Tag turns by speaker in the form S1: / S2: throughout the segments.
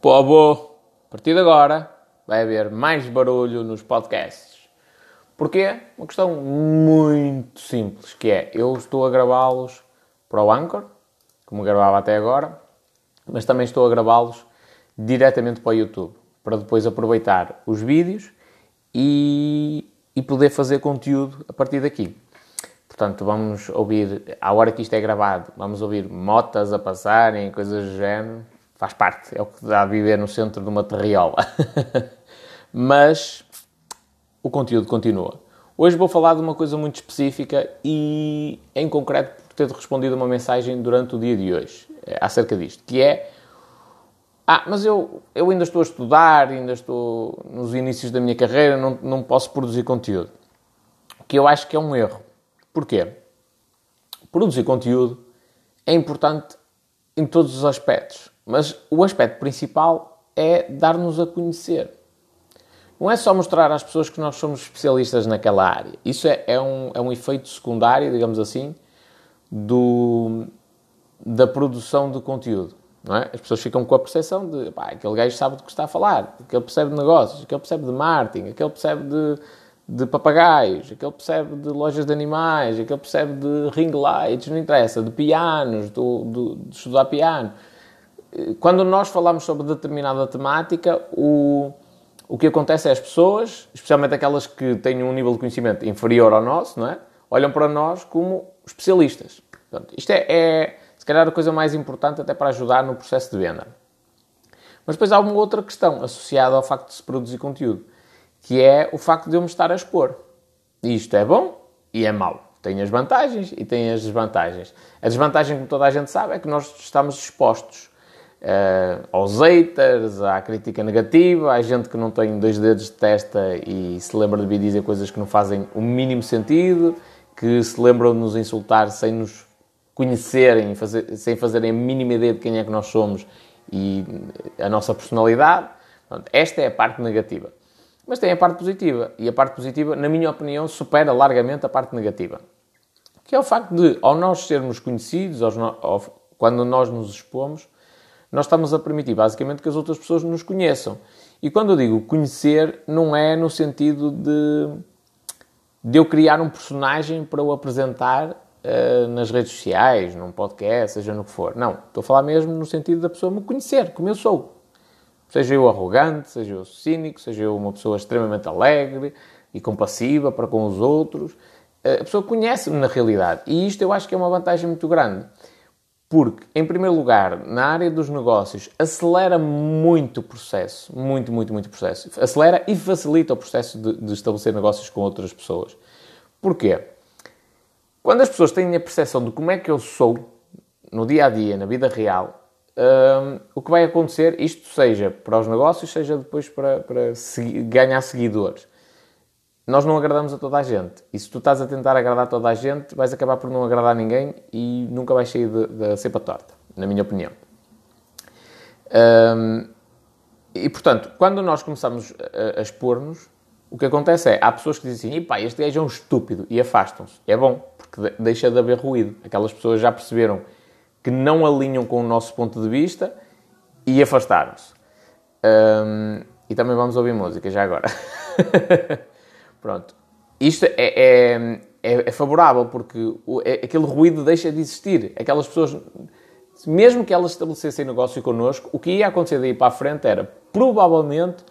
S1: Povo, a partir de agora vai haver mais barulho nos podcasts. Porquê? Uma questão muito simples, que é, eu estou a gravá-los para o Anchor, como gravava até agora, mas também estou a gravá-los diretamente para o YouTube, para depois aproveitar os vídeos e, e poder fazer conteúdo a partir daqui. Portanto, vamos ouvir, à hora que isto é gravado, vamos ouvir motas a passarem, coisas do género. Faz parte, é o que dá a viver no centro de uma terriola. Mas o conteúdo continua. Hoje vou falar de uma coisa muito específica e, em concreto, por ter respondido uma mensagem durante o dia de hoje eh, acerca disto, que é ah, mas eu, eu ainda estou a estudar, ainda estou nos inícios da minha carreira, não, não posso produzir conteúdo. Que eu acho que é um erro. Porquê? Produzir conteúdo é importante em todos os aspectos, mas o aspecto principal é dar-nos a conhecer. Não é só mostrar às pessoas que nós somos especialistas naquela área. Isso é, é, um, é um efeito secundário, digamos assim, do, da produção de conteúdo. Não é? As pessoas ficam com a percepção de pá, aquele gajo sabe do que está a falar, aquele percebe de negócios, aquele percebe de marketing, aquele percebe de de papagaios, aquele percebe de lojas de animais, aquele percebe de ring lights, não interessa, de pianos, do, do, de estudar piano. Quando nós falamos sobre determinada temática, o, o que acontece é as pessoas, especialmente aquelas que têm um nível de conhecimento inferior ao nosso, não é? olham para nós como especialistas. Portanto, isto é, é, se calhar, a coisa mais importante até para ajudar no processo de venda. Mas depois há uma outra questão associada ao facto de se produzir conteúdo que é o facto de eu me estar a expor. E isto é bom e é mau. Tem as vantagens e tem as desvantagens. A desvantagem, como toda a gente sabe, é que nós estamos expostos uh, aos haters, à crítica negativa, à gente que não tem dois dedos de testa e se lembra de vir dizer coisas que não fazem o mínimo sentido, que se lembram de nos insultar sem nos conhecerem, fazer, sem fazerem a mínima ideia de quem é que nós somos e a nossa personalidade. Pronto, esta é a parte negativa. Mas tem a parte positiva. E a parte positiva, na minha opinião, supera largamente a parte negativa. Que é o facto de, ao nós sermos conhecidos, ao, quando nós nos expomos, nós estamos a permitir basicamente que as outras pessoas nos conheçam. E quando eu digo conhecer, não é no sentido de, de eu criar um personagem para o apresentar uh, nas redes sociais, num podcast, seja no que for. Não, estou a falar mesmo no sentido da pessoa me conhecer, como eu sou. Seja eu arrogante, seja eu cínico, seja eu uma pessoa extremamente alegre e compassiva para com os outros. Eh, a pessoa conhece-me na realidade. E isto eu acho que é uma vantagem muito grande. Porque, em primeiro lugar, na área dos negócios, acelera muito o processo. Muito, muito, muito processo. Acelera e facilita o processo de, de estabelecer negócios com outras pessoas. Porquê? Quando as pessoas têm a percepção de como é que eu sou no dia a dia, na vida real, um, o que vai acontecer, isto seja para os negócios, seja depois para, para segui ganhar seguidores. Nós não agradamos a toda a gente. E se tu estás a tentar agradar toda a gente, vais acabar por não agradar ninguém e nunca vais sair da cepa torta, na minha opinião. E portanto, quando nós começamos a, a expor-nos, o que acontece é, há pessoas que dizem assim, pá, este gajo é um estúpido, e afastam-se. É bom, porque deixa de haver ruído. Aquelas pessoas já perceberam que não alinham com o nosso ponto de vista e afastaram-se. E também vamos ouvir música já agora. Pronto. Isto é, é, é, é favorável porque o, é, aquele ruído deixa de existir. Aquelas pessoas, mesmo que elas estabelecessem negócio connosco, o que ia acontecer daí para a frente era provavelmente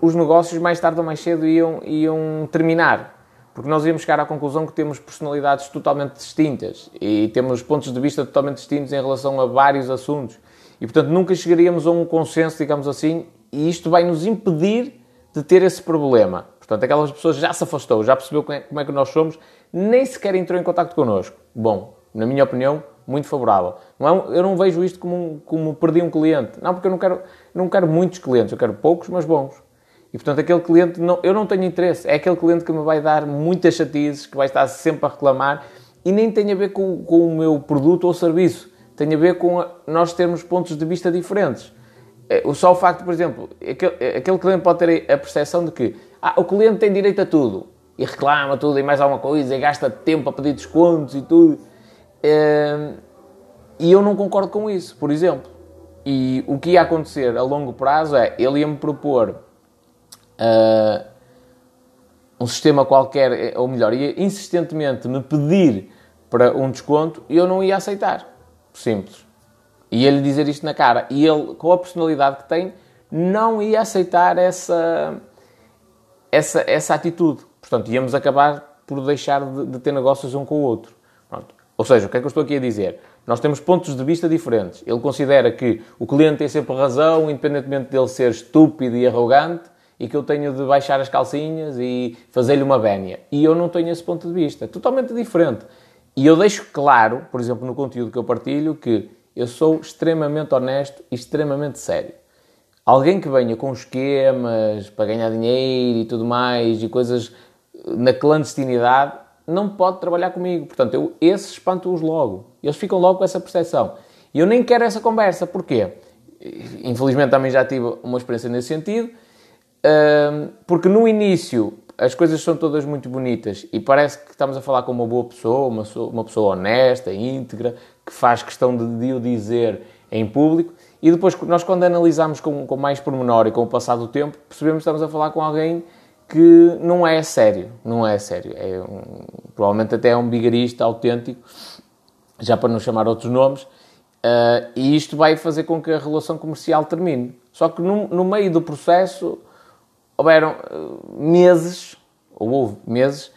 S1: os negócios mais tarde ou mais cedo iam, iam terminar porque nós íamos chegar à conclusão que temos personalidades totalmente distintas e temos pontos de vista totalmente distintos em relação a vários assuntos. E, portanto, nunca chegaríamos a um consenso, digamos assim, e isto vai nos impedir de ter esse problema. Portanto, aquelas pessoas já se afastou, já percebeu como é, é que nós somos, nem sequer entrou em contato connosco. Bom, na minha opinião, muito favorável. Não é, eu não vejo isto como, como perder um cliente. Não, porque eu não quero, não quero muitos clientes, eu quero poucos, mas bons. E portanto, aquele cliente, não, eu não tenho interesse, é aquele cliente que me vai dar muitas chatices, que vai estar sempre a reclamar e nem tem a ver com, com o meu produto ou serviço, tem a ver com a, nós termos pontos de vista diferentes. É, só o facto, por exemplo, aquele, aquele cliente pode ter a percepção de que ah, o cliente tem direito a tudo e reclama tudo e mais alguma coisa e gasta tempo a pedir descontos e tudo. É, e eu não concordo com isso, por exemplo. e o que ia acontecer a longo prazo é ele ia-me propor uh, um sistema qualquer, ou melhor, ia insistentemente me pedir para um desconto e eu não ia aceitar. Simples. Ia-lhe dizer isto na cara. E ele, com a personalidade que tem, não ia aceitar essa, essa, essa atitude. Portanto, íamos acabar por deixar de, de ter negócios um com o outro. Pronto. Ou seja, o que é que eu estou aqui a dizer? Nós temos pontos de vista diferentes. Ele considera que o cliente tem sempre razão, independentemente dele ser estúpido e arrogante, e que eu tenho de baixar as calcinhas e fazer-lhe uma vénia. E eu não tenho esse ponto de vista. Totalmente diferente. E eu deixo claro, por exemplo, no conteúdo que eu partilho, que eu sou extremamente honesto e extremamente sério. Alguém que venha com esquemas para ganhar dinheiro e tudo mais e coisas na clandestinidade não pode trabalhar comigo. Portanto, eu esses espanto-os logo. Eles ficam logo com essa percepção. E eu nem quero essa conversa. Porquê? Infelizmente também já tive uma experiência nesse sentido. Porque no início as coisas são todas muito bonitas e parece que estamos a falar com uma boa pessoa, uma, uma pessoa honesta, íntegra, que faz questão de, de o dizer em público. E depois, nós quando analisamos com, com mais pormenor e com o passar do tempo, percebemos que estamos a falar com alguém que não é sério, não é sério. É um, provavelmente até é um bigarista autêntico, já para não chamar outros nomes, uh, e isto vai fazer com que a relação comercial termine. Só que no, no meio do processo houveram uh, meses, ou houve meses,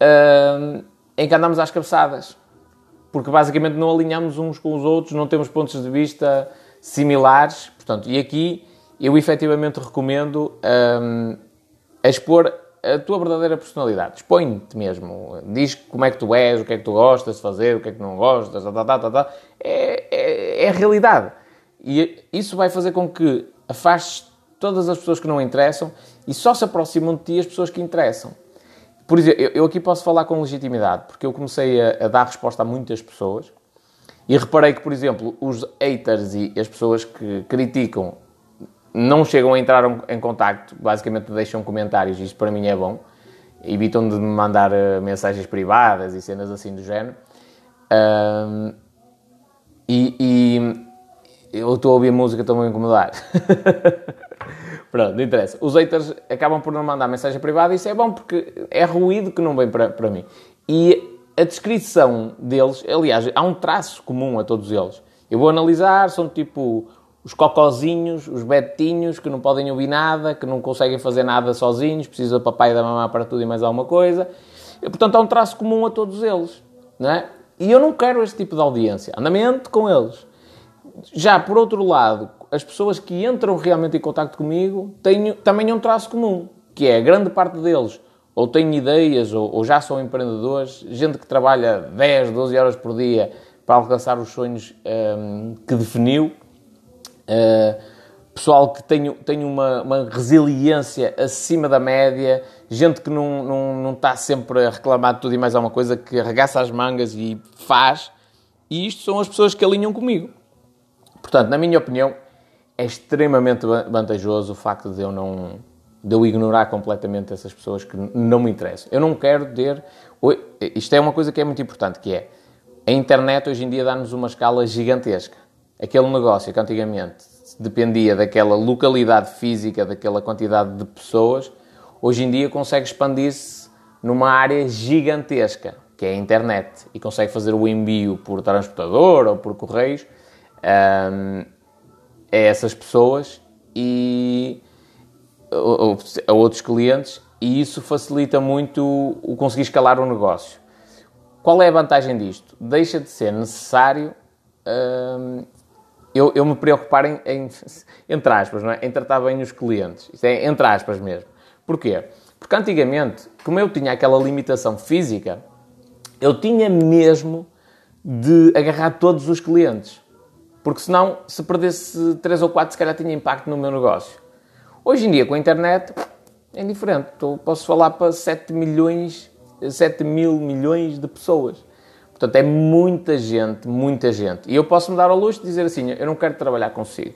S1: uh, em que andámos às cabeçadas. Porque basicamente não alinhamos uns com os outros, não temos pontos de vista similares. Portanto, e aqui eu efetivamente recomendo um, expor a tua verdadeira personalidade. Expõe-te mesmo. Diz como é que tu és, o que é que tu gostas de fazer, o que é que não gostas, tá, tá, tá, tá. É, é, é a realidade. E isso vai fazer com que afastes todas as pessoas que não interessam e só se aproximam de ti as pessoas que interessam. Por exemplo, eu aqui posso falar com legitimidade, porque eu comecei a, a dar resposta a muitas pessoas e reparei que, por exemplo, os haters e as pessoas que criticam não chegam a entrar em contacto, basicamente deixam comentários, isto para mim é bom, evitam de me mandar uh, mensagens privadas e cenas assim do género. Um, e, e, eu estou a ouvir música, estou-me a incomodar. Pronto, não interessa. Os haters acabam por não mandar mensagem privada isso é bom porque é ruído que não vem para, para mim. E a descrição deles, aliás, há um traço comum a todos eles. Eu vou analisar, são tipo os cocozinhos, os betinhos que não podem ouvir nada, que não conseguem fazer nada sozinhos, precisam do papai e da mamãe para tudo e mais alguma coisa. E, portanto, há um traço comum a todos eles. Não é? E eu não quero este tipo de audiência. Andamento com eles. Já, por outro lado, as pessoas que entram realmente em contato comigo têm também um traço comum, que é a grande parte deles ou têm ideias ou, ou já são empreendedores, gente que trabalha 10, 12 horas por dia para alcançar os sonhos um, que definiu Uh, pessoal que tem, tem uma, uma, resiliência acima da média, gente que não, não, não está sempre a reclamar de tudo e mais alguma coisa, que arregaça as mangas e faz. E isto são as pessoas que alinham comigo. Portanto, na minha opinião, é extremamente vantajoso o facto de eu não de eu ignorar completamente essas pessoas que não me interessam. Eu não quero ter... Isto é uma coisa que é muito importante, que é a internet hoje em dia dá-nos uma escala gigantesca aquele negócio que antigamente dependia daquela localidade física, daquela quantidade de pessoas, hoje em dia consegue expandir-se numa área gigantesca, que é a internet, e consegue fazer o envio por transportador ou por correios um, a essas pessoas e a outros clientes, e isso facilita muito o conseguir escalar o negócio. Qual é a vantagem disto? Deixa de ser necessário um, eu, eu me preocupar em, em, entre aspas, não é? em tratar bem os clientes. Isto é entre aspas mesmo. Porquê? Porque antigamente, como eu tinha aquela limitação física, eu tinha mesmo de agarrar todos os clientes. Porque senão, se perdesse 3 ou 4, se calhar tinha impacto no meu negócio. Hoje em dia, com a internet, é diferente. Eu posso falar para 7 milhões, 7 mil milhões de pessoas. Portanto, é muita gente, muita gente. E eu posso me dar ao luxo de dizer assim: eu não quero trabalhar consigo.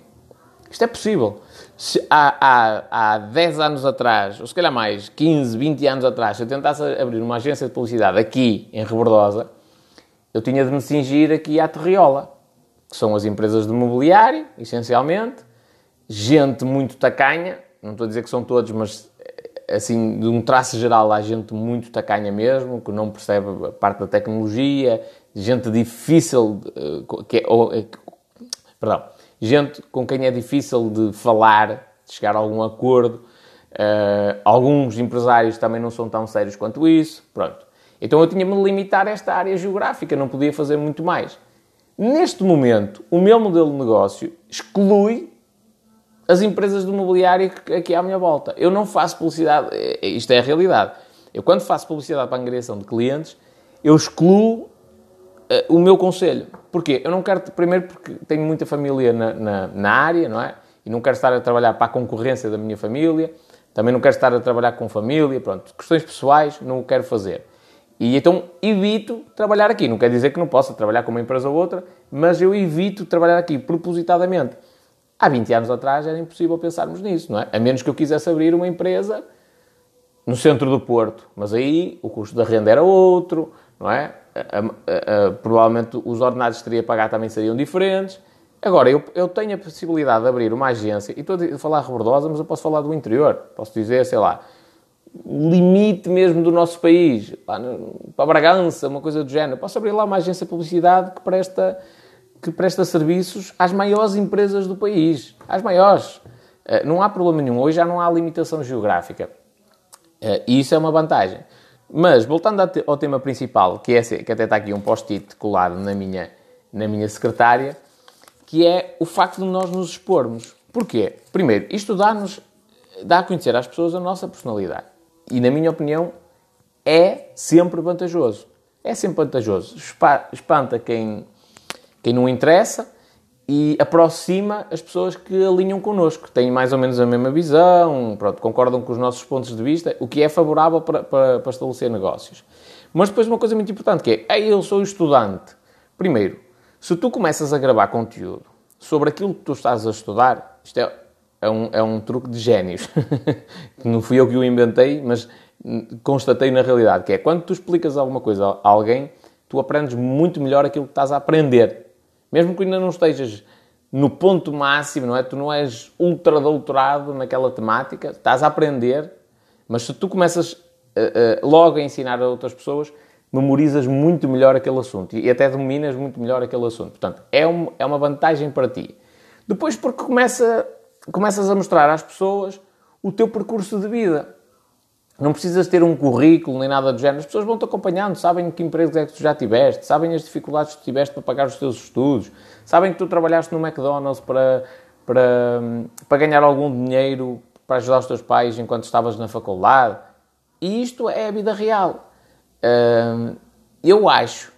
S1: Isto é possível. Se há, há, há 10 anos atrás, ou se calhar mais, 15, 20 anos atrás, se eu tentasse abrir uma agência de publicidade aqui em Rebordosa, eu tinha de me cingir aqui à Terriola. que são as empresas de mobiliário, essencialmente, gente muito tacanha, não estou a dizer que são todos, mas assim, de um traço geral, há gente muito tacanha mesmo, que não percebe a parte da tecnologia, gente difícil, eh, que é, ou, eh, perdão, gente com quem é difícil de falar, de chegar a algum acordo. Uh, alguns empresários também não são tão sérios quanto isso. Pronto. Então eu tinha-me de limitar a esta área geográfica, não podia fazer muito mais. Neste momento, o meu modelo de negócio exclui as empresas de mobiliário aqui à minha volta. Eu não faço publicidade, é, é, isto é a realidade. Eu, quando faço publicidade para a angariação de clientes, eu excluo uh, o meu conselho. Porquê? Eu não quero, primeiro, porque tenho muita família na, na, na, área, não é? E não quero estar a trabalhar para a concorrência da minha família, também não quero estar a trabalhar com família, pronto. Questões pessoais, não o quero fazer. E então evito trabalhar aqui. Não quer dizer que não possa trabalhar com uma empresa ou outra, mas eu evito trabalhar aqui propositadamente Há 20 anos atrás era impossível pensarmos nisso, não é? A menos que eu quisesse abrir uma empresa no centro do Porto. Mas aí o custo da renda era outro, não é? A, a, a, provavelmente os ordenados que teria a pagar também seriam diferentes. Agora, eu, eu tenho a possibilidade de abrir uma agência, e estou a falar rebordosa, mas eu posso falar do interior. Posso dizer, sei lá, limite mesmo do nosso país, para Bragança, uma coisa do género. Posso abrir lá uma agência de publicidade que presta que presta serviços às maiores empresas do país. Às maiores. Eh, não há problema nenhum. Hoje já não há limitação geográfica. Eh, e isso é uma vantagem. Mas, voltando ao tema principal, que, é, que até está aqui um post-it colado na minha, na minha secretária, que é o facto de nós nos expormos. Porquê? Primeiro, isto dá-nos, dá a conhecer às pessoas a nossa personalidade. E, na minha opinião, é sempre vantajoso. É sempre vantajoso. Espanta quem quem não interessa e aproxima as pessoas que alinham connosco, têm mais ou menos a mesma visão, pronto, concordam com os nossos pontos de vista, o que é favorável para, para, para estabelecer negócios. Mas depois uma coisa muito importante que é, eu sou estudante. Primeiro, se tu começas a gravar conteúdo sobre aquilo que tu estás a estudar, isto é, é, um, é um truque de génios, não fui eu que o inventei, mas constatei na realidade, que é quando tu explicas alguma coisa a alguém, tu aprendes muito melhor aquilo que estás a aprender. Mesmo que ainda não estejas no ponto máximo, não é? Tu não és ultra doutorado naquela temática, estás a aprender, mas se tu começas uh, uh, logo a ensinar a outras pessoas, memorizas muito melhor aquele assunto e até dominas muito melhor aquele assunto. Portanto, é, um, é uma vantagem para ti. Depois, porque começa, começas a mostrar às pessoas o teu percurso de vida. Não precisas ter um currículo nem nada do género. As pessoas vão-te acompanhando, sabem que empregos é que tu já tiveste, sabem as dificuldades que tiveste para pagar os teus estudos, sabem que tu trabalhaste no McDonald's para, para, para ganhar algum dinheiro para ajudar os teus pais enquanto estavas na faculdade. E isto é a vida real. Eu acho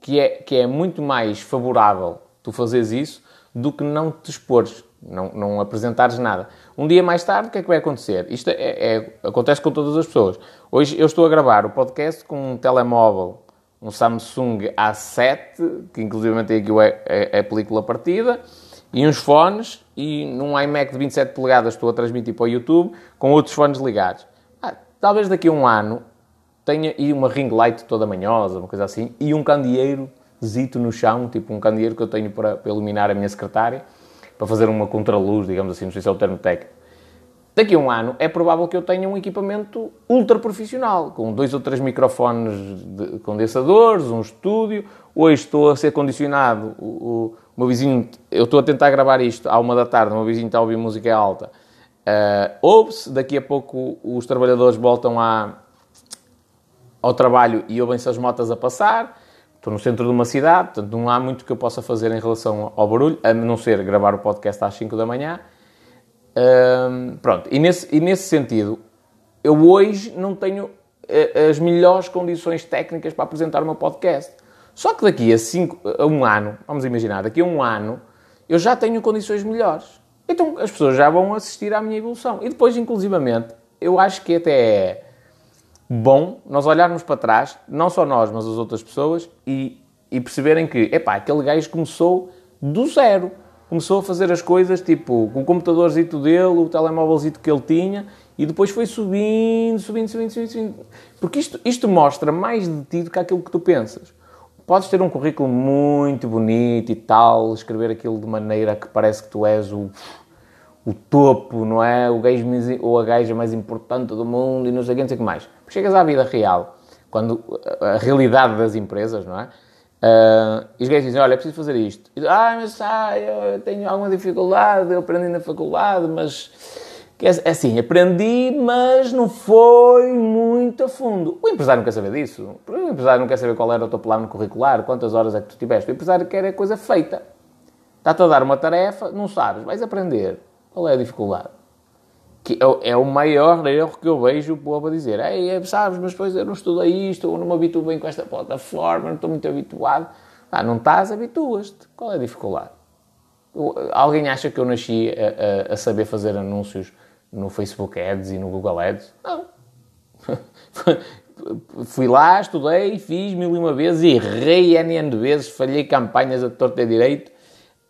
S1: que é, que é muito mais favorável tu fazeres isso do que não te expores, não, não apresentares nada. Um dia mais tarde, o que é que vai acontecer? Isto é, é, acontece com todas as pessoas. Hoje eu estou a gravar o podcast com um telemóvel, um Samsung A7, que inclusive tem aqui a, a, a película partida, e uns fones, e num iMac de 27 polegadas estou a transmitir para o YouTube, com outros fones ligados. Ah, talvez daqui a um ano tenha e uma ring light toda manhosa, uma coisa assim, e um candeeiro zito no chão, tipo um candeeiro que eu tenho para, para iluminar a minha secretária, para fazer uma contraluz, digamos assim, não sei se é o termo técnico. Daqui a um ano é provável que eu tenha um equipamento ultra profissional, com dois ou três microfones de condensadores, um estúdio. Hoje estou a ser condicionado. O, o, meu vizinho, eu estou a tentar gravar isto à uma da tarde, o meu vizinho está a ouvir música alta. Uh, Ouve-se, daqui a pouco os trabalhadores voltam à, ao trabalho e ouvem-se as motas a passar. Estou no centro de uma cidade, portanto não há muito que eu possa fazer em relação ao barulho, a não ser gravar o podcast às 5 da manhã. pronto, e nesse, e nesse sentido, eu hoje não tenho eh, as melhores condições técnicas para apresentar o meu podcast. Só que daqui a, cinco, a um ano, vamos imaginar, daqui a um ano, eu já tenho condições melhores. Então as pessoas já vão assistir à minha evolução. E depois, inclusivamente, eu acho que até é bom nós olharmos para trás, não só nós, mas as outras pessoas, e, e perceberem que, epá, aquele gajo começou do zero. Começou a fazer as coisas, tipo, com o computadorzito dele, o telemóvelzito que ele tinha, e depois foi subindo, subindo, subindo, subindo, subindo. Porque isto, isto mostra mais de ti do que aquilo que tu pensas. podes ter um currículo muito bonito e tal, escrever aquilo de maneira que parece que tu és o, o topo, não é? O gajo ou a gaja mais importante do mundo e não sei o que, não sei o que mais. Chegas à vida real, quando a realidade das empresas, não é? Uh, e os gajos dizem, olha, é preciso fazer isto. E, ah, mas ah, eu tenho alguma dificuldade, eu aprendi na faculdade, mas... É assim, aprendi, mas não foi muito a fundo. O empresário não quer saber disso. O empresário não quer saber qual era o teu plano curricular, quantas horas é que tu tiveste. O empresário quer a coisa feita. Está-te a dar uma tarefa, não sabes, vais aprender. Qual é a dificuldade? Que é, é o maior erro que eu vejo o povo a dizer. Ei, sabes, mas depois eu não estudei isto, ou não me habituo bem com esta plataforma, não estou muito habituado. Ah, não estás, habituas-te. Qual é a dificuldade? Alguém acha que eu nasci a, a, a, saber fazer anúncios no Facebook Ads e no Google Ads? Não. Fui lá, estudei, fiz mil e uma vezes, errei N, vezes, falhei campanhas a torta e direito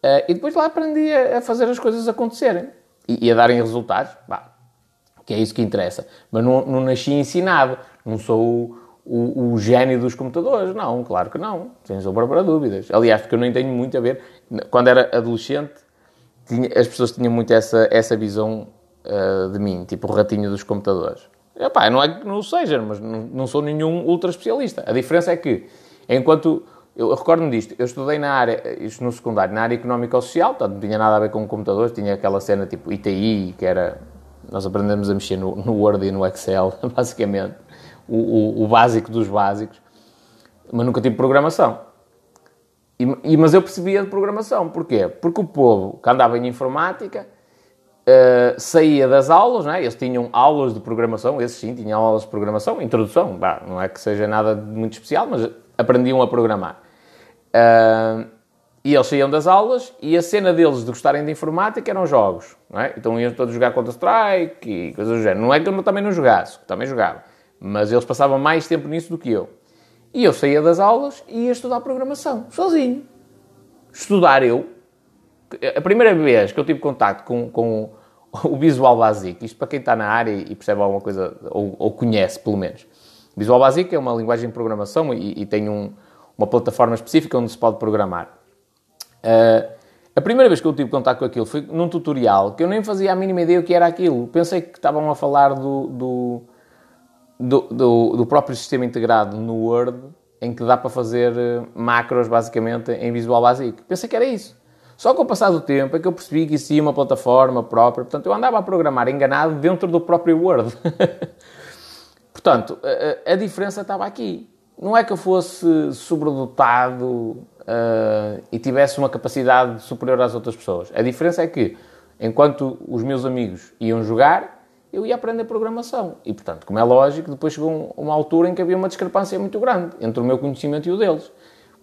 S1: uh, e depois lá aprendi a, a fazer as coisas acontecerem e, e a darem resultados, bah, que é isso que interessa. Mas não, não nasci ensinado, não sou o, o, o, gênio dos computadores, não, claro que não, sem sombra para dúvidas. Aliás, porque eu nem tenho muito a ver. Quando era adolescente, tinha, as pessoas tinham muito essa, essa visão uh, de mim, tipo o ratinho dos computadores. Epá, não é que não seja, mas não, não sou nenhum ultra especialista. A diferença é que, enquanto eu recordo-me disto, eu estudei na área, isto no secundário, na área económica social, portanto não tinha nada a ver com computadores, tinha aquela cena tipo ITI, que era, nós aprendemos a mexer no, no Word e no Excel, basicamente, o, o, o, básico dos básicos, mas nunca tive programação. E, e, mas eu percebia de programação, porquê? Porque o povo que andava em informática uh, saía das aulas, não é? eles tinham aulas de programação, esses sim tinham aulas de programação, introdução, bah, não é que seja nada muito especial, mas aprendiam a programar. Uh, e eles saíam das aulas e a cena deles de gostarem de informática eram jogos. É? Então iam todos jogar Counter-Strike e coisas do género. Não é que eu também não jogasse, também jogava. Mas eles passavam mais tempo nisso do que eu. E eu saía das aulas e ia estudar programação, sozinho. Estudar eu. A primeira vez que eu tive contato com, com o Visual Basic, isto para quem está na área e percebe alguma coisa, ou, ou conhece pelo menos. Visual Basic é uma linguagem de programação e, e tem um, uma plataforma específica onde se pode programar. Uh, a primeira vez que eu tive contato com aquilo foi num tutorial que eu nem fazia a mínima ideia o que era aquilo. Pensei que estavam a falar do, do, do, do, do próprio sistema integrado no Word, em que dá para fazer eh, macros, basicamente, em Visual Basic. Pensei que era isso. Só com o passar do tempo é que eu percebi que existia uma plataforma própria. Portanto, eu andava a programar enganado dentro do próprio Word. Portanto, a, a, diferença estava aqui. Não é que eu fosse sobredotado uh, e tivesse uma capacidade superior às outras pessoas. A diferença é que, enquanto os meus amigos iam jogar, eu ia aprender programação. E, portanto, como é lógico, depois chegou uma altura em que havia uma discrepância muito grande entre o meu conhecimento e o deles.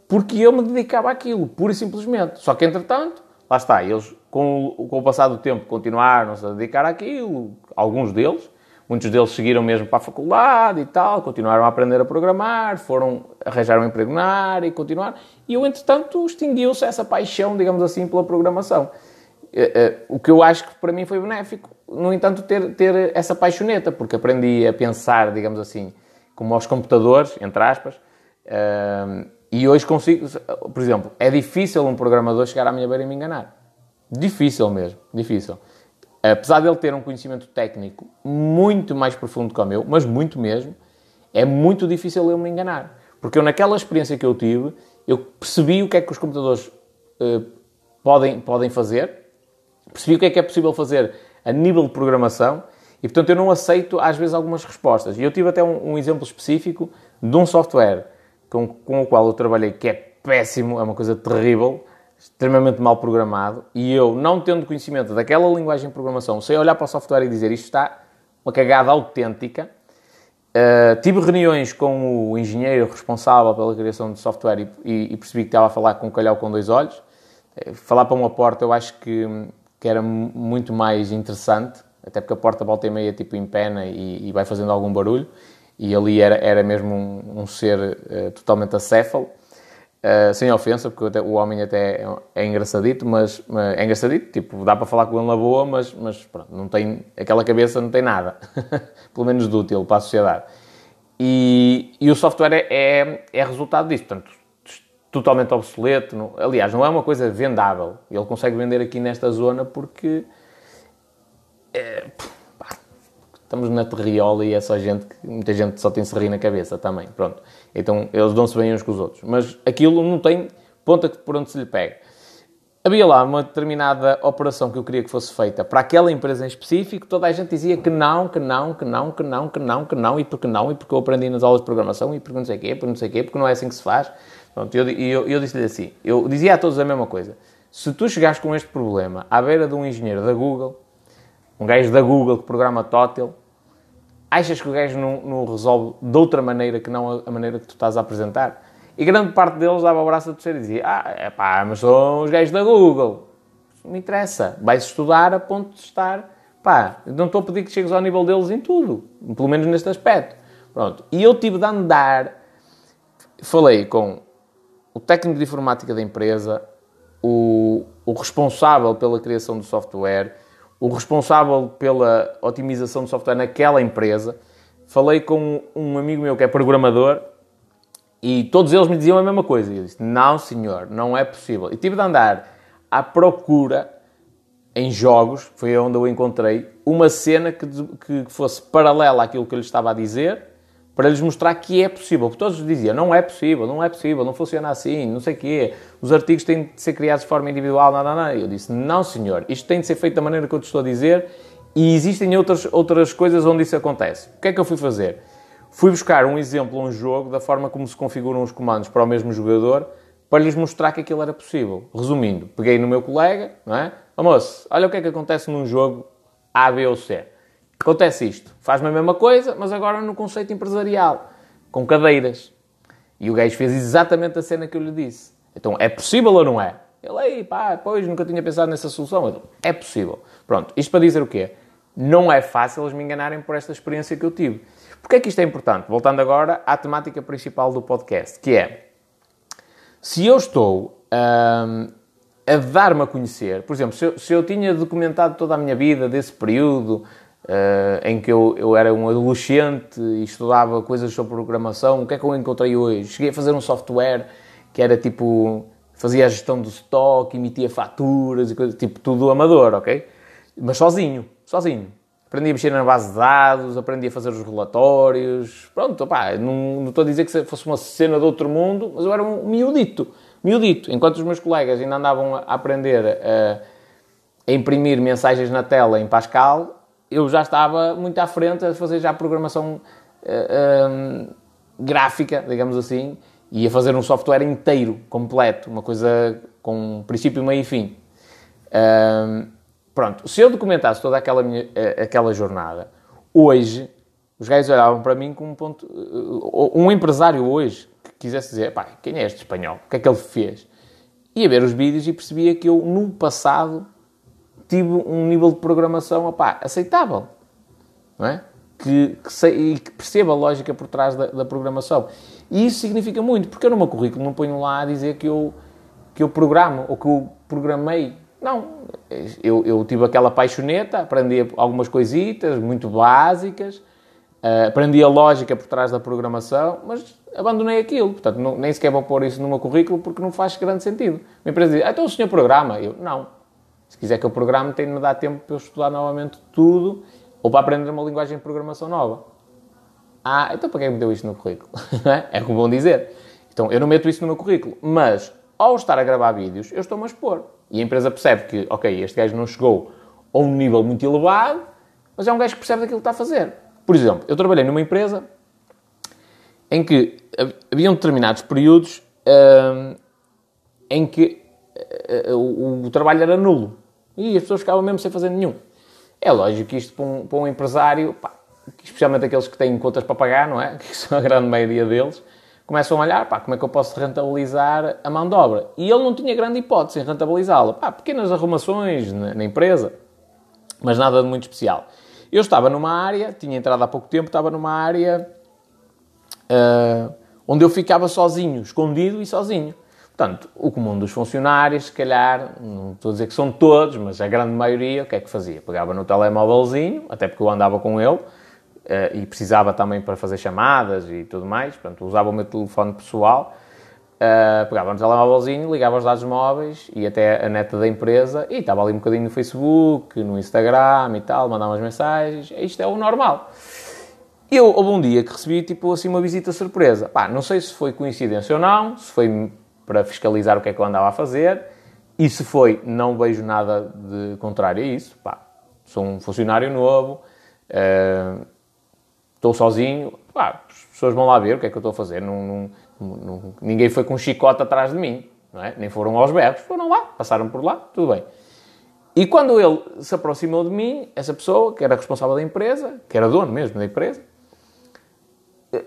S1: Porque eu me dedicava àquilo, pura e simplesmente. Só que, entretanto, lá está, eles, com, com o passar do tempo, continuaram-se a dedicar àquilo, alguns deles, Muitos deles seguiram mesmo para a faculdade e tal, continuaram a aprender a programar, foram arranjar um emprego na área e continuaram. E eu, entretanto, extinguiu-se essa paixão, digamos assim, pela programação. Eh, eh, o que eu acho que para mim foi benéfico, no entanto, ter, ter essa paixoneta, porque aprendi a pensar, digamos assim, como aos computadores, entre aspas, eh, e hoje consigo, por exemplo, é difícil um programador chegar à minha beira e me enganar. Difícil mesmo, difícil apesar de ele ter um conhecimento técnico muito mais profundo que o meu, mas muito mesmo, é muito difícil eu me enganar. Porque eu, naquela experiência que eu tive, eu percebi o que é que os computadores uh, podem, podem fazer, percebi o que é que é possível fazer a nível de programação e, portanto, eu não aceito, às vezes, algumas respostas. E eu tive até um, um exemplo específico de um software com, com o qual eu trabalhei que é péssimo, é uma coisa terrível, extremamente mal programado e eu, não tendo conhecimento daquela linguagem de programação, sei olhar para o software e dizer isto está uma cagada autêntica. Uh, tive reuniões com o engenheiro responsável pela criação de software e, e, e, percebi que estava a falar com um calhau com dois olhos. Uh, falar para uma porta eu acho que, que era muito mais interessante, até porque a porta volta e meia tipo empena e, e vai fazendo algum barulho. E ali era, era mesmo um, um ser uh, totalmente acéfalo. Uh, sem ofensa, porque o homem até é, é engraçadito, mas, é engraçadito, tipo, dá para falar com ele na boa, mas, mas pronto, não tem, aquela cabeça não tem nada, pelo menos de útil para a sociedade. E, e o software é, é, é, resultado disso, portanto, totalmente obsoleto. Não, aliás, não é uma coisa vendável. Ele consegue vender aqui nesta zona porque é, estamos na terriola e é só gente que muita gente só tem serri na cabeça também. Pronto. Então eles dão-se bem uns com os outros. Mas aquilo não tem ponta por onde se lhe pega. Havia lá uma determinada operação que eu queria que fosse feita para aquela empresa em específico, toda a gente dizia que não, que não, que não, que não, que não, que não, e porque não, e porque eu aprendi nas aulas de programação, e porque não sei o quê, porque não sei o quê, porque não é assim que se faz. Pronto, eu, eu, eu disse-lhe assim, eu dizia a todos a mesma coisa. Se tu chegares com este problema à beira de um engenheiro da Google, um gajo da Google que programa Total, achas que o gajo não, não resolve de outra maneira que não a maneira que tu estás a apresentar? E grande parte deles dava o braço a torcer e dizia: Ah, é pá, mas são os gajos da Google. Não me interessa. Vais estudar a ponto de estar. Pá, não estou a pedir que chegues ao nível deles em tudo. Pelo menos neste aspecto. Pronto. E eu tive de andar. Falei com o técnico de informática da empresa, o, o responsável pela criação do software, o responsável pela otimização do software naquela empresa. Falei com um amigo meu que é programador e todos eles me diziam a mesma coisa. E eu disse: Não, senhor, não é possível. E tive de andar à procura em jogos, foi onde eu encontrei, uma cena que, que fosse paralela àquilo que eu lhe estava a dizer, para lhes mostrar que é possível. Porque todos diziam: Não é possível, não é possível, não funciona assim, não sei o quê. Os artigos têm de ser criados de forma individual, não, não, não. Eu disse: Não, senhor, isto tem de ser feito da maneira que eu te estou a dizer. E existem outras, outras coisas onde isso acontece. O que é que eu fui fazer? Fui buscar um exemplo, um jogo, da forma como se configuram os comandos para o mesmo jogador, para lhes mostrar que aquilo era possível. Resumindo, peguei no meu colega, não é? Oh, moço, olha o que é que acontece num jogo A, B ou C. Acontece isto. Faz-me a mesma coisa, mas agora no conceito empresarial, com cadeiras. E o gajo fez exatamente a cena que eu lhe disse. Então, é possível ou não é? Ele, aí, pá, pois, nunca tinha pensado nessa solução. Eu, é possível. Pronto, isto para dizer o quê? Não é fácil eles me enganarem por esta experiência que eu tive. Porquê é que isto é importante? Voltando agora à temática principal do podcast, que é, se eu estou hum, a dar-me a conhecer, por exemplo, se eu, se eu, tinha documentado toda a minha vida desse período em que eu, eu, era um adolescente e estudava coisas sobre programação, o que é que eu encontrei hoje? Cheguei a fazer um software que era tipo, fazia a gestão do estoque, emitia faturas e coisas, tipo, tudo amador, ok? Mas sozinho, sozinho. Aprendi a mexer na base de dados, aprendi a fazer os relatórios. Pronto, opá, não, não estou a dizer que fosse uma cena de outro mundo, mas eu era um miudito. Miudito. Enquanto os meus colegas ainda andavam a aprender a, a imprimir mensagens na tela em Pascal, eu já estava muito à frente a fazer já programação uh, um, gráfica, digamos assim, e a fazer um software inteiro, completo, uma coisa com princípio, meio e fim. Um, Pronto, se eu documentasse toda aquela, minha, eh, aquela jornada, hoje, os gajos olhavam para mim como um ponto... Eh, um empresário hoje que quisesse dizer, pá, quem é este espanhol? O que é que ele fez? Ia ver os vídeos e percebia que eu, no passado, tive um nível de programação, opá, aceitável. Não é? Que, que, sei, que perceba a lógica por trás da, da, programação. E isso significa muito, porque eu no meu currículo não ponho lá a dizer que eu, que eu programo ou que eu programei não, eu, eu tive aquela paixoneta, aprendi algumas coisitas muito básicas, uh, aprendi a lógica por trás da programação, mas abandonei aquilo. Portanto, não, nem sequer vou pôr isso no meu currículo porque não faz grande sentido. A empresa diz, ah, então o senhor programa? Eu, não. Se quiser que eu programe, tem de me dar tempo para eu estudar novamente tudo ou para aprender uma linguagem de programação nova. Ah, então para que é me deu isto no currículo? é como vão dizer. Então, eu não meto isso no meu currículo, mas ao estar a gravar vídeos, eu estou-me a expor. E a empresa percebe que, ok, este gajo não chegou a um nível muito elevado, mas é um gajo que percebe daquilo que está a fazer. Por exemplo, eu trabalhei numa empresa em que haviam determinados períodos hum, em que o, o, trabalho era nulo. E as pessoas ficavam mesmo sem fazer nenhum. É lógico que isto para um, para um empresário, pá, especialmente aqueles que têm contas para pagar, não é? Que são a grande maioria deles, começam a olhar, pá, como é que eu posso rentabilizar a mão de obra? E ele não tinha grande hipótese em rentabilizá-la. Pá, pequenas arrumações na, na, empresa, mas nada de muito especial. Eu estava numa área, tinha entrado há pouco tempo, estava numa área uh, onde eu ficava sozinho, escondido e sozinho. Portanto, o comum dos funcionários, se calhar, não estou a dizer que são todos, mas a grande maioria, o que é que fazia? Pegava no telemóvelzinho, até porque eu andava com ele, Uh, e precisava também para fazer chamadas e tudo mais, portanto, usava o meu telefone pessoal. Uh, pegava no telemóvelzinho, ligava os dados móveis e até a neta da empresa e estava ali um bocadinho no Facebook, no Instagram e tal, mandava umas mensagens. Isto é o normal. Eu, houve um dia que recebi, tipo, assim, uma visita surpresa. Pá, não sei se foi coincidência ou não, se foi para fiscalizar o que é que eu andava a fazer, e se foi, não vejo nada de contrário a isso. Pá, sou um funcionário novo, uh, estou sozinho, pá, as pessoas vão lá ver o que é que eu estou a fazer. Não, não, não, ninguém foi com um chicote atrás de mim, é? nem foram aos berros, foram lá, passaram por lá, tudo bem. E quando ele se aproximou de mim, essa pessoa, que era responsável da empresa, que era dono mesmo da empresa,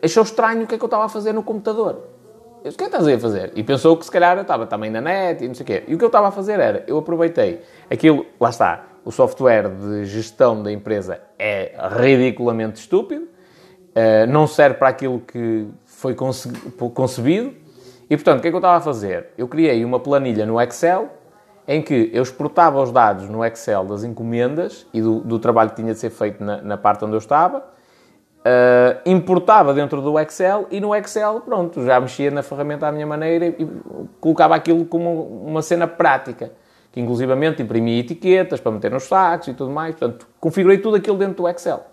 S1: achou estranho o que é que eu estava a fazer no computador. O que é que estás a fazer? E pensou que se calhar eu estava também na net e não sei o quê. E o que eu estava a fazer era, eu aproveitei aquilo, lá está, o software de gestão da empresa é ridiculamente estúpido, uh, não serve para aquilo que foi concebido. E portanto, o que é que eu estava a fazer? Eu criei uma planilha no Excel em que eu exportava os dados no Excel das encomendas e do, do trabalho que tinha de ser feito na, na parte onde eu estava Uh, importava dentro do Excel e no Excel, pronto, já mexia na ferramenta à minha maneira e, colocava aquilo como uma cena prática. Que inclusivamente imprimia etiquetas para meter nos sacos e tudo mais. Portanto, configurei tudo aquilo dentro do Excel.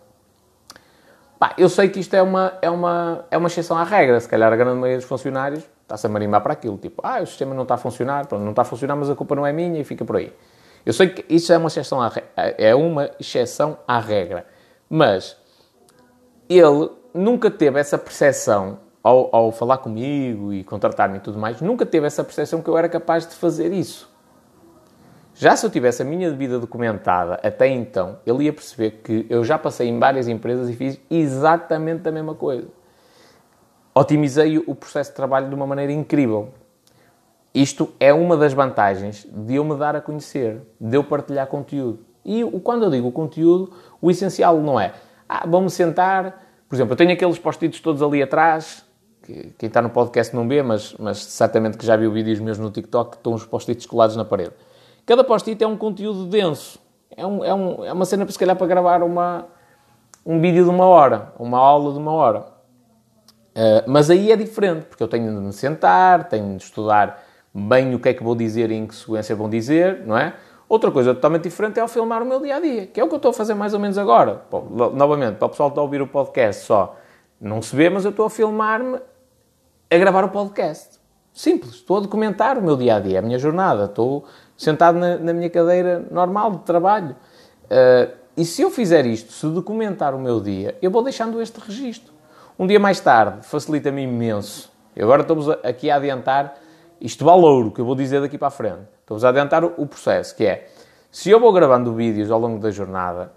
S1: Pá, eu sei que isto é uma, é, uma, é uma exceção à regra. Se calhar a grande maioria dos funcionários está-se a marimbar para aquilo. Tipo, ah, o sistema não está a funcionar, pronto, não está a funcionar, mas a culpa não é minha e fica por aí. Eu sei que isso é uma exceção à, é uma exceção à regra. Mas ele nunca teve essa percepção, ao, ao falar comigo e contratar-me e tudo mais, nunca teve essa percepção que eu era capaz de fazer isso. Já se eu tivesse a minha vida documentada até então, ele ia perceber que eu já passei em várias empresas e fiz exatamente a mesma coisa. Otimizei o processo de trabalho de uma maneira incrível. Isto é uma das vantagens de eu me dar a conhecer, de eu partilhar conteúdo. E quando eu digo conteúdo, o essencial não é ah, vamos sentar. Por exemplo, eu tenho aqueles post-its todos ali atrás, que quem está no podcast não vê, mas, mas certamente que já viu vídeos meus no TikTok estão os post-its colados na parede. Cada post-it é um conteúdo denso. É, um, é, um, é uma cena, se calhar, para gravar uma, um vídeo de uma hora, uma aula de uma hora. Uh, mas aí é diferente, porque eu tenho de me sentar, tenho de estudar bem o que é que vou dizer e em que sequência vou dizer, não é? Outra coisa totalmente diferente é ao filmar o meu dia a dia, que é o que eu estou a fazer mais ou menos agora. Bom, novamente, para o pessoal que está a ouvir o podcast só não se vê, mas eu estou a filmar-me a gravar o podcast. Simples, estou a documentar o meu dia a dia, a minha jornada. Estou sentado na, na minha cadeira normal de trabalho. Uh, e se eu fizer isto, se documentar o meu dia, eu vou deixando este registro. Um dia mais tarde, facilita-me imenso. E agora estamos aqui a adiantar isto vale ouro, que eu vou dizer daqui para a frente. Estou-vos a adiantar o processo, que é, se eu vou gravando vídeos ao longo da jornada,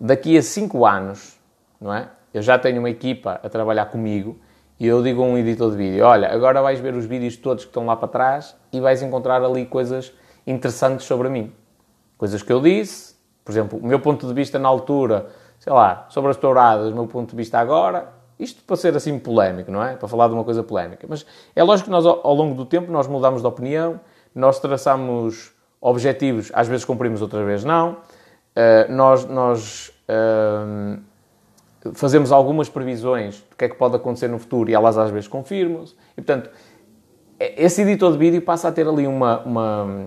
S1: daqui a 5 anos, não é? Eu já tenho uma equipa a trabalhar comigo e eu digo a um editor de vídeo, olha, agora vais ver os vídeos todos que estão lá para trás e vais encontrar ali coisas interessantes sobre mim. Coisas que eu disse, por exemplo, o meu ponto de vista na altura, sei lá, sobre as touradas, o meu ponto de vista agora, isto para ser assim polémico, não é? Para falar de uma coisa polémica. Mas é lógico que nós, ao longo do tempo, nós mudamos de opinião, nós traçamos objetivos, às vezes cumprimos, outras vezes não. Uh, nós nós uh, fazemos algumas previsões do que é que pode acontecer no futuro e elas às vezes confirmam-se. E, portanto, esse editor de vídeo passa a ter ali uma, uma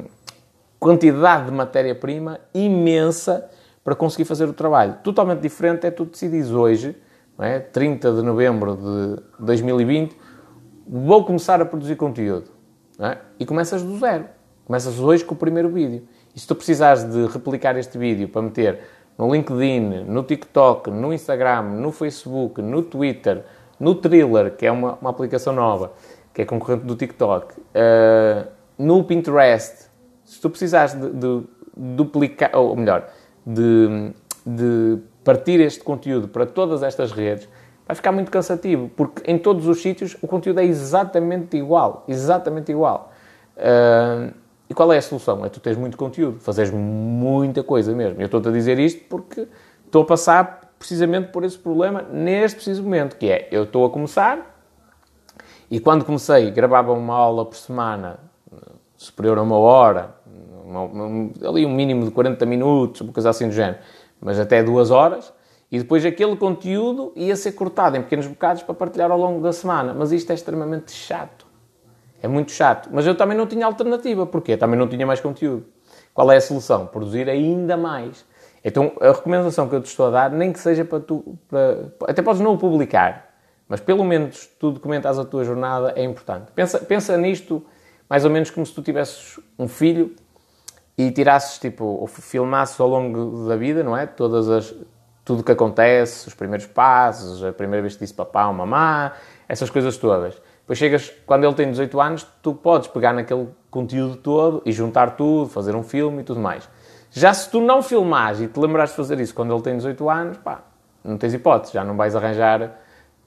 S1: quantidade de matéria-prima imensa para conseguir fazer o trabalho. Totalmente diferente é tu decides hoje é? 30 de novembro de 2020, vou começar a produzir conteúdo. É? E começas do zero. Começas hoje com o primeiro vídeo. E se tu precisares de replicar este vídeo para meter no LinkedIn, no TikTok, no Instagram, no Facebook, no Twitter, no Thriller, que é uma, uma aplicação nova, que é concorrente do TikTok, uh, no Pinterest, se tu precisares de, de duplicar, ou melhor, de, de partir este conteúdo para todas estas redes, vai ficar muito cansativo, porque em todos os sítios o conteúdo é exatamente igual. Exatamente igual. Uh, e qual é a solução? É tu teres muito conteúdo, fazeres muita coisa mesmo. Eu estou-te a dizer isto porque estou a passar precisamente por esse problema neste preciso momento, que é, eu estou a começar e quando comecei gravava uma aula por semana superior a uma hora, uma, ali um mínimo de 40 minutos, uma coisa assim do género mas até duas horas, e depois aquele conteúdo ia ser cortado em pequenos bocados para partilhar ao longo da semana. Mas isto é extremamente chato. É muito chato. Mas eu também não tinha alternativa. Porquê? Também não tinha mais conteúdo. Qual é a solução? Produzir ainda mais. Então, a recomendação que eu te estou a dar, nem que seja para tu... Para, até podes não o publicar, mas pelo menos tu documentares a tua jornada é importante. Pensa, pensa nisto mais ou menos como se tu tivesses um filho e tirasses, tipo, ou filmasses ao longo da vida, não é? Todas as, tudo o que acontece, os primeiros passos, a primeira vez que disse papá ou mamá, essas coisas todas. Depois chegas, quando ele tem 18 anos, tu podes pegar naquele conteúdo todo e juntar tudo, fazer um filme e tudo mais. Já se tu não filmares e te lembrares de fazer isso quando ele tem 18 anos, pá, não tens hipótese, já não vais arranjar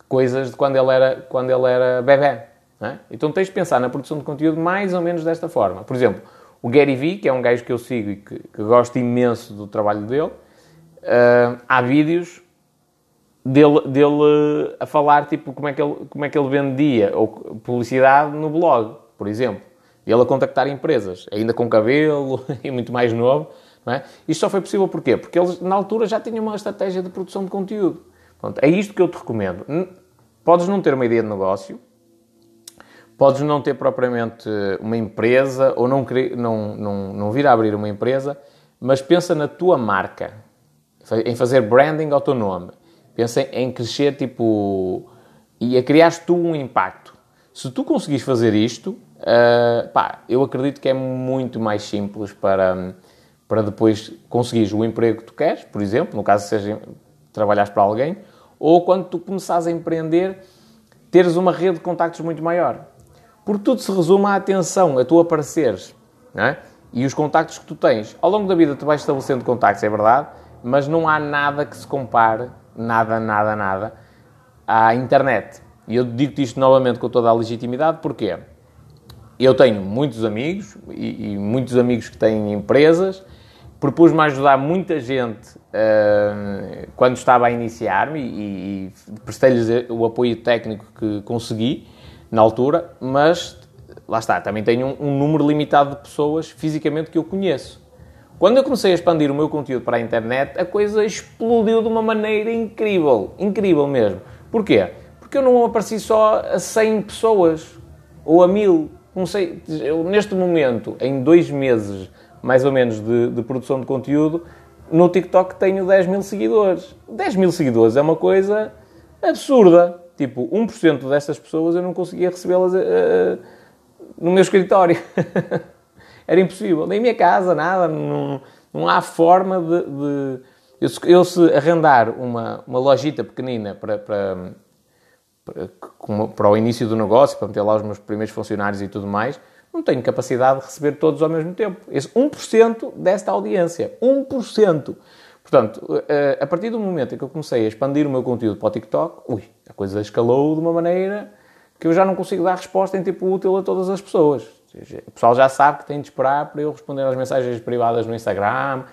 S1: coisas de quando ele era, quando ele era bebê. É? Então tens de pensar na produção de conteúdo mais ou menos desta forma. Por exemplo, o Gary Vee, que é um gajo que eu sigo e que, que gosto imenso do trabalho dele, uh, há vídeos dele, dele a falar tipo como é, que ele, como é que ele vendia ou publicidade no blog, por exemplo. Ele a contactar empresas, ainda com cabelo e muito mais novo. Não é? Isto só foi possível porquê? Porque eles, na altura, já tinham uma estratégia de produção de conteúdo. Pronto, é isto que eu te recomendo. Podes não ter uma ideia de negócio, podes não ter propriamente uma empresa ou não, não, não, não vir a abrir uma empresa, mas pensa na tua marca, em fazer branding ao teu nome. Pensa em crescer, tipo, e a criar tu um impacto. Se tu conseguires fazer isto, uh, pá, eu acredito que é muito mais simples para, para depois conseguires o emprego que tu queres, por exemplo, no caso seja trabalhares para alguém, ou quando tu começares a empreender, teres uma rede de contactos muito maior. Porque tudo se resume à atenção, a tu apareceres, é? E os contactos que tu tens. Ao longo da vida tu vais estabelecendo contactos, é verdade, mas não há nada que se compare, nada, nada, nada, à internet. E eu digo-te isto novamente com toda a legitimidade, porque eu tenho muitos amigos, e, e muitos amigos que têm empresas, propus-me a ajudar muita gente uh, quando estava a iniciar-me e, e prestei-lhes o apoio técnico que consegui na altura, mas lá está, também tenho um, um, número limitado de pessoas fisicamente que eu conheço. Quando eu comecei a expandir o meu conteúdo para a internet, a coisa explodiu de uma maneira incrível, incrível mesmo. Porquê? Porque eu não apareci só a 100 pessoas ou a 1000. Comecei, eu, neste momento, em dois meses mais ou menos de, de produção de conteúdo, no TikTok tenho 10 mil seguidores. 10 mil seguidores é uma coisa absurda. Tipo, 1% dessas pessoas eu não conseguia recebê-las uh, no meu escritório. Era impossível. Nem minha casa, nada. Não, não há forma de... de... Eu, se, eu, se arrendar uma, uma lojita pequenina para, para, para, para o início do negócio, para meter lá os meus primeiros funcionários e tudo mais, não tenho capacidade de receber todos ao mesmo tempo. Esse 1% desta audiência. 1%. Portanto, eh, a partir do momento em que eu comecei a expandir o meu conteúdo para o TikTok, ui, a coisa escalou de uma maneira que eu já não consigo dar resposta em tipo útil a todas as pessoas. O pessoal já sabe que tem de esperar para eu responder às mensagens privadas no Instagram,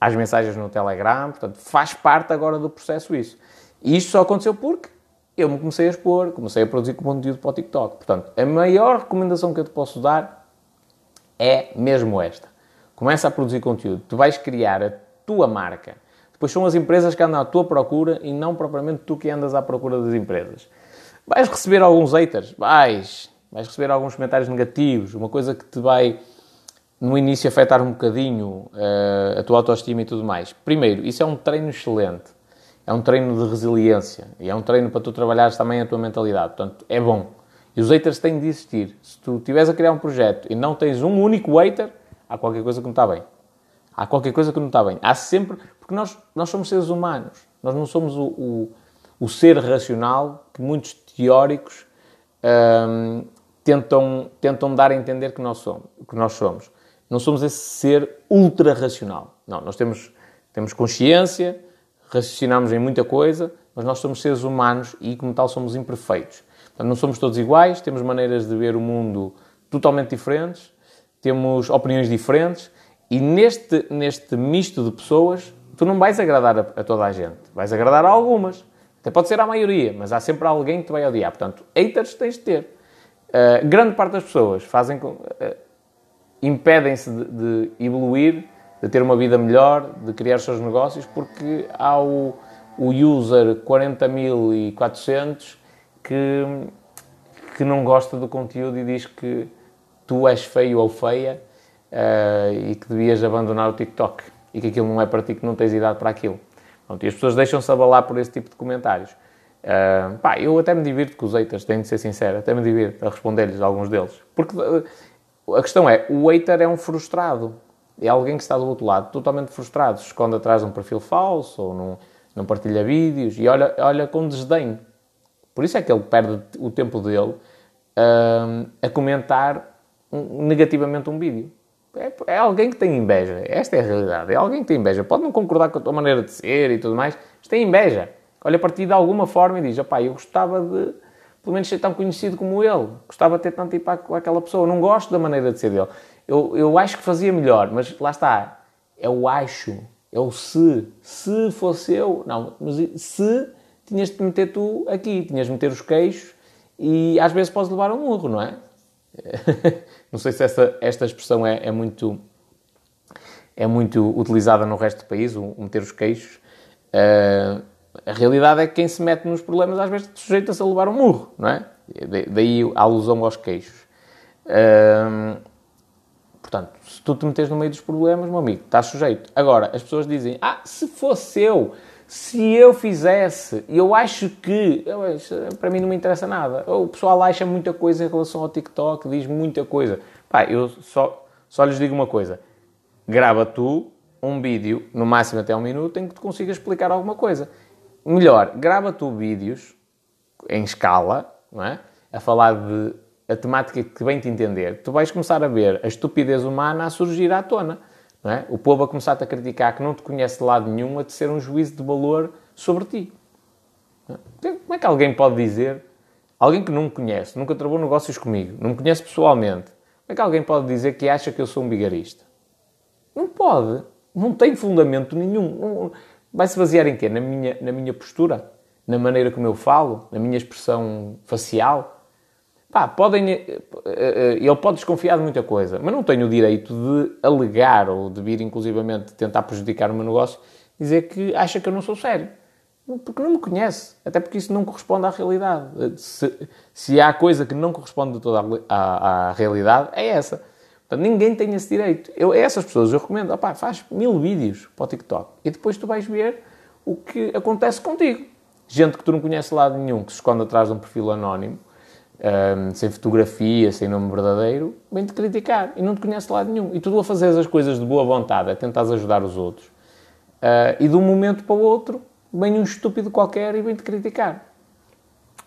S1: às mensagens no Telegram, portanto, faz parte agora do processo isso. E isto só aconteceu porque eu me comecei a expor, comecei a produzir conteúdo para o TikTok. Portanto, a maior recomendação que eu te posso dar é mesmo esta. Começa a produzir conteúdo. Tu vais criar a tua marca. Depois são as empresas que andam à tua procura e não propriamente tu que andas à procura das empresas. Vais receber alguns haters? Vais. Vais receber alguns comentários negativos, uma coisa que te vai, no início, afetar um bocadinho uh, a tua autoestima e tudo mais. Primeiro, isso é um treino excelente é um treino de resiliência e é um treino para tu trabalhares também a tua mentalidade. Portanto, é bom. E os haters têm de existir. Se tu estiveres a criar um projeto e não tens um único hater, há qualquer coisa que não está bem. Há qualquer coisa que não está bem. Há sempre. Porque nós, nós somos seres humanos. Nós não somos o, o, o ser racional que muitos teóricos hum, tentam, tentam dar a entender que nós, somos, que nós somos. Não somos esse ser ultra racional. Não, nós temos, temos consciência raciocinamos em muita coisa, mas nós somos seres humanos e, como tal, somos imperfeitos. Portanto, não somos todos iguais, temos maneiras de ver o mundo totalmente diferentes, temos opiniões diferentes e neste, neste misto de pessoas, tu não vais agradar a, a toda a gente. Vais agradar a algumas. Até pode ser à maioria, mas há sempre alguém que te vai odiar. Portanto, haters tens de ter. Uh, grande parte das pessoas fazem uh, impedem-se de, de evoluir de ter uma vida melhor, de criar os seus negócios, porque há o, o user 40.400 que, que não gosta do conteúdo e diz que tu és feio ou feia uh, e que devias abandonar o TikTok e que aquilo não é para ti, que não tens idade para aquilo. Pronto, e as pessoas deixam-se abalar por esse tipo de comentários. Uh, pá, eu até me divirto com os haters, tenho de ser sincero, até me divirto a responder-lhes alguns deles. Porque uh, a questão é, o hater é um frustrado. É alguém que está do outro lado, totalmente frustrado, se esconde atrás de um perfil falso ou não, não partilha vídeos e olha, olha com desdém. Por isso é que ele perde o tempo dele uh, a comentar um, negativamente um vídeo. É, é, alguém que tem inveja. Esta é a realidade. É alguém que tem inveja. Pode não concordar com a tua maneira de ser e tudo mais, mas tem inveja. Olha para ti de alguma forma e diz: opá, eu gostava de, pelo menos, ser tão conhecido como ele. Gostava de ter tanto impacto com aquela pessoa. Não gosto da maneira de ser dele. Eu, eu acho que fazia melhor, mas lá está. É o acho. É o se. Se fosse eu. Não, mas se tinhas de meter tu aqui. Tinhas de meter os queixos e às vezes podes levar um murro, não é? não sei se essa, esta expressão é, é, muito é muito utilizada no resto do país, o, meter os queixos. Uh, a realidade é que quem se mete nos problemas às vezes sujeita-se a levar um murro, não é? Daí a alusão aos queixos. Uh, portanto, se tu te metes no meio dos problemas, meu amigo, estás sujeito. Agora, as pessoas dizem, ah, se fosse eu, se eu fizesse, eu acho que, eu, para mim não me interessa nada. O pessoal acha muita coisa em relação ao TikTok, diz muita coisa. Pá, eu só, só lhes digo uma coisa. Grava tu um vídeo, no máximo até um minuto, em que tu consigas explicar alguma coisa. Melhor, grava tu vídeos em escala, não é? A falar de a temática que bem te entender. Tu vais começar a ver a estupidez humana a surgir à tona. É? O povo a começar-te a criticar que não te conhece de lado nenhum a te ser um juízo de valor sobre ti. Como é que alguém pode dizer, alguém que não me conhece, nunca trabalhou negócios comigo, não me conhece pessoalmente, como é que alguém pode dizer que acha que eu sou um bigarista? Não pode. Não tem fundamento nenhum. Vai se basear em quê? Na minha, na minha postura? Na maneira como eu falo? Na minha expressão facial? Pá, podem, eh, eh, ele pode desconfiar de muita coisa, mas não tem o direito de alegar ou de vir, inclusivamente, tentar prejudicar o meu negócio, dizer que acha que eu não sou sério. Porque não me conhece. Até porque isso não corresponde à realidade. Se, se há coisa que não corresponde de toda à, à, realidade, é essa. Portanto, ninguém tem esse direito. Eu, essas pessoas eu recomendo, opá, faz mil vídeos para o TikTok e depois tu vais ver o que acontece contigo. Gente que tu não conheces lado nenhum, que se esconde atrás de um perfil anónimo, um, sem fotografia, sem nome verdadeiro, vem-te criticar e não te conhece lado nenhum. E tu a fazer as coisas de boa vontade, a tentares ajudar os outros, uh, e de um momento para o outro, vem um estúpido qualquer e vem-te criticar.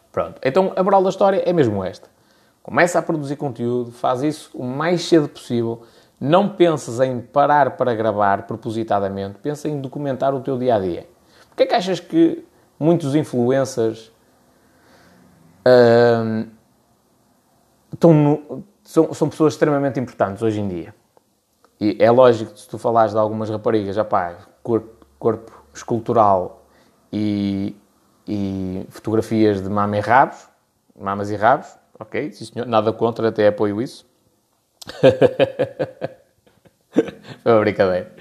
S1: Pronto. Então a moral da história é mesmo esta. Começa a produzir conteúdo, faz isso o mais cedo possível. Não penses em parar para gravar propositadamente, pensa em documentar o teu dia a dia. Porquê é que achas que muitos influencers uh, no, são, são pessoas extremamente importantes hoje em dia. E é lógico que se tu falares de algumas raparigas, pá, corpo, corpo escultural e, e fotografias de mama e rabos, mamas e rabos, ok, sim senhor, nada contra, até apoio isso. Foi uma brincadeira.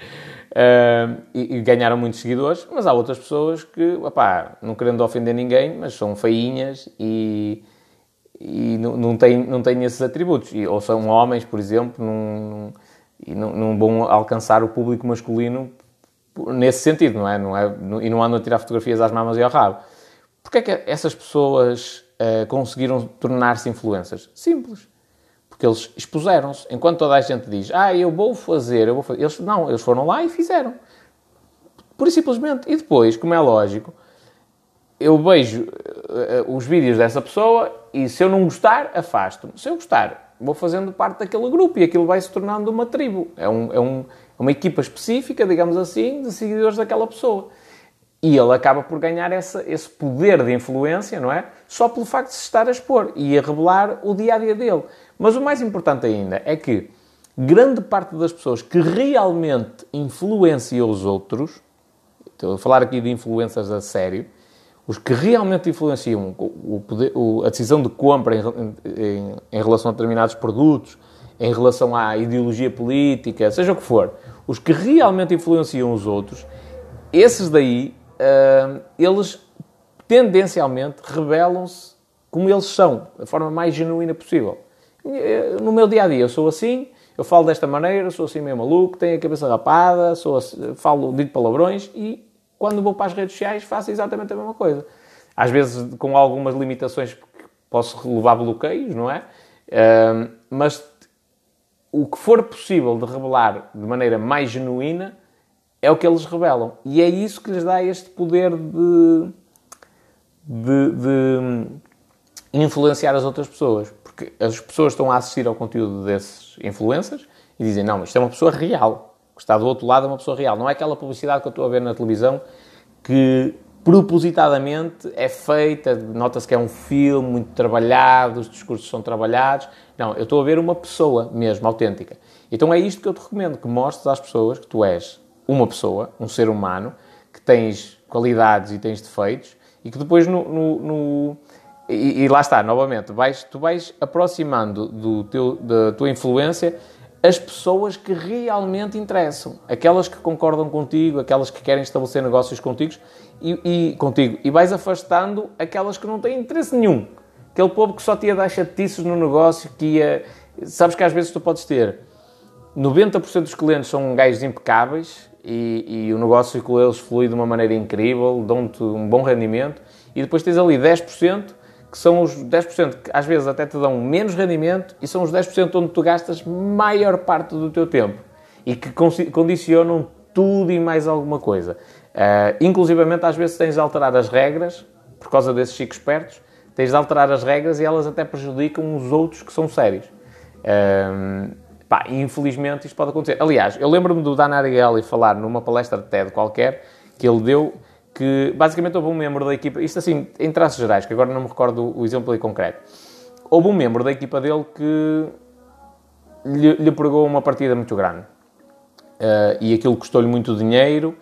S1: Uh, e, e, ganharam muitos seguidores, mas há outras pessoas que, opá, não querendo ofender ninguém, mas são feinhas e, e não, não, têm, não têm esses atributos. E, ou são homens, por exemplo, não, e não, não vão alcançar o público masculino nesse sentido, não é? Não é e não andam a tirar fotografias às mamas e ao rabo. Porquê é que essas pessoas uh, conseguiram tornar-se influências? Simples. Porque eles expuseram-se. Enquanto toda a gente diz, ah, eu vou fazer, eu vou fazer. Eles, não, eles foram lá e fizeram. E simplesmente. E depois, como é lógico, eu vejo uh, os vídeos dessa pessoa e se eu não gostar, afasto-me. Se eu gostar, vou fazendo parte daquele grupo e aquilo vai se tornando uma tribo. É, um, é, um, é uma equipa específica, digamos assim, de seguidores daquela pessoa. E ele acaba por ganhar essa, esse poder de influência, não é? Só pelo facto de se estar a expor e a revelar o dia a dia dele. Mas o mais importante ainda é que grande parte das pessoas que realmente influenciam os outros, estou a falar aqui de influências a sério, os que realmente influenciam o poder, a decisão de compra em, em, em, relação a determinados produtos, em relação à ideologia política, seja o que for, os que realmente influenciam os outros, esses daí, uh, eles tendencialmente rebelam-se como eles são, da forma mais genuína possível. No meu dia a dia, eu sou assim, eu falo desta maneira, sou assim meio maluco, tenho a cabeça rapada, sou assim, falo, digo palavrões e quando vou para as redes sociais faço exatamente a mesma coisa. Às vezes com algumas limitações, posso levar bloqueios, não é? Uh, mas o que for possível de revelar de maneira mais genuína é o que eles revelam. E é isso que lhes dá este poder de, de, de influenciar as outras pessoas. Porque as pessoas estão a assistir ao conteúdo desses influencers e dizem: Não, isto é uma pessoa real. O que está do outro lado é uma pessoa real. Não é aquela publicidade que eu estou a ver na televisão que propositadamente é feita, nota-se que é um filme muito trabalhado, os discursos são trabalhados. Não, eu estou a ver uma pessoa mesmo, autêntica. Então é isto que eu te recomendo, que mostres às pessoas que tu és uma pessoa, um ser humano, que tens qualidades e tens defeitos, e que depois no... no, no e, e, lá está, novamente, vais, tu vais aproximando do teu, da tua influência as pessoas que realmente interessam, aquelas que concordam contigo, aquelas que querem estabelecer negócios contigo e, e, contigo, e vais afastando aquelas que não têm interesse nenhum. Aquele povo que só te ia dar chatices no negócio, que ia... Sabes que às vezes tu podes ter 90% dos clientes são gajos impecáveis e, e, o negócio com eles flui de uma maneira incrível, dão-te um bom rendimento, e depois tens ali 10% que são os 10% que às vezes até te dão menos rendimento e são os 10% onde tu gastas maior parte do teu tempo e que condicionam tudo e mais alguma coisa. Uh, inclusivamente, às vezes tens de alterar as regras, por causa desses chicos espertos, tens de alterar as regras e elas até prejudicam os outros que são sérios. Uh, pá, infelizmente isto pode acontecer. Aliás, eu lembro-me do Dan Ariely falar numa palestra de TED qualquer, que ele deu que basicamente houve um membro da equipa, isto assim, em traços gerais, que agora não me recordo o exemplo em concreto, houve um membro da equipa dele que lhe, lhe pregou uma partida muito grande. Uh, e aquilo custou-lhe muito dinheiro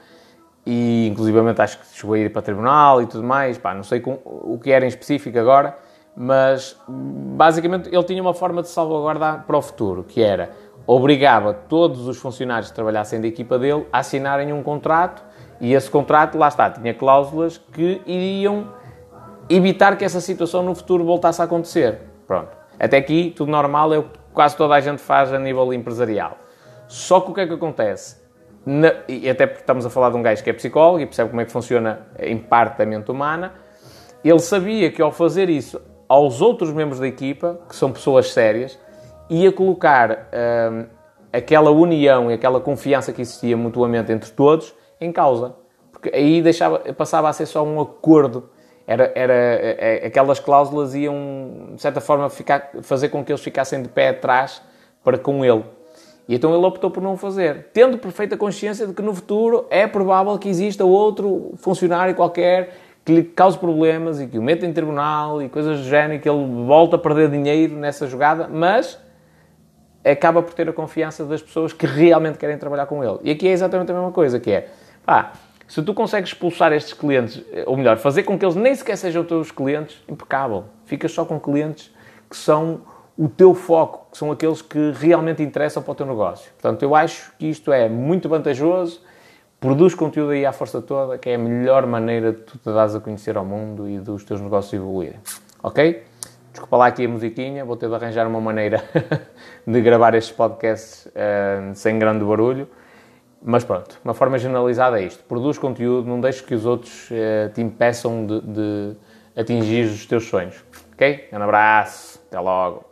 S1: e inclusivamente acho que chegou a ir para tribunal e tudo mais, pá, não sei com, o que era em específico agora, mas basicamente ele tinha uma forma de salvaguardar para o futuro, que era obrigava todos os funcionários que trabalhassem da equipa dele a assinarem um contrato e esse contrato, lá está, tinha cláusulas que iriam evitar que essa situação no futuro voltasse a acontecer. Pronto. Até aqui, tudo normal, é o que quase toda a gente faz a nível empresarial. Só que o que é que acontece? Na, e até porque estamos a falar de um gajo que é psicólogo e percebe como é que funciona em parte a mente humana, ele sabia que ao fazer isso aos outros membros da equipa, que são pessoas sérias, ia colocar hum, aquela união e aquela confiança que existia mutuamente entre todos em causa. Porque aí deixava, passava a ser só um acordo. Era, era, é, é, aquelas cláusulas iam, de certa forma, ficar, fazer com que eles ficassem de pé atrás para com ele. E então ele optou por não fazer, tendo perfeita consciência de que no futuro é provável que exista outro funcionário qualquer que lhe cause problemas e que o meta em tribunal e coisas do género, e que ele volta a perder dinheiro nessa jogada, mas acaba por ter a confiança das pessoas que realmente querem trabalhar com ele. E aqui é exatamente a mesma coisa, que é, pá, se tu consegues expulsar estes clientes, ou melhor, fazer com que eles nem sequer sejam teus clientes, impecável. Ficas só com clientes que são o teu foco, que são aqueles que realmente interessam para o teu negócio. Portanto, eu acho que isto é muito vantajoso, produz conteúdo aí à força toda, que é a melhor maneira de tu te dares a conhecer ao mundo e dos teus negócios evoluírem. Ok? Desculpa lá aqui a musiquinha, vou ter de arranjar uma maneira de gravar estes podcasts uh, sem grande barulho. Mas pronto, uma forma generalizada é isto. Produz conteúdo, não deixes que os outros uh, te impeçam de, de atingir os teus sonhos. Ok? Um abraço, até logo.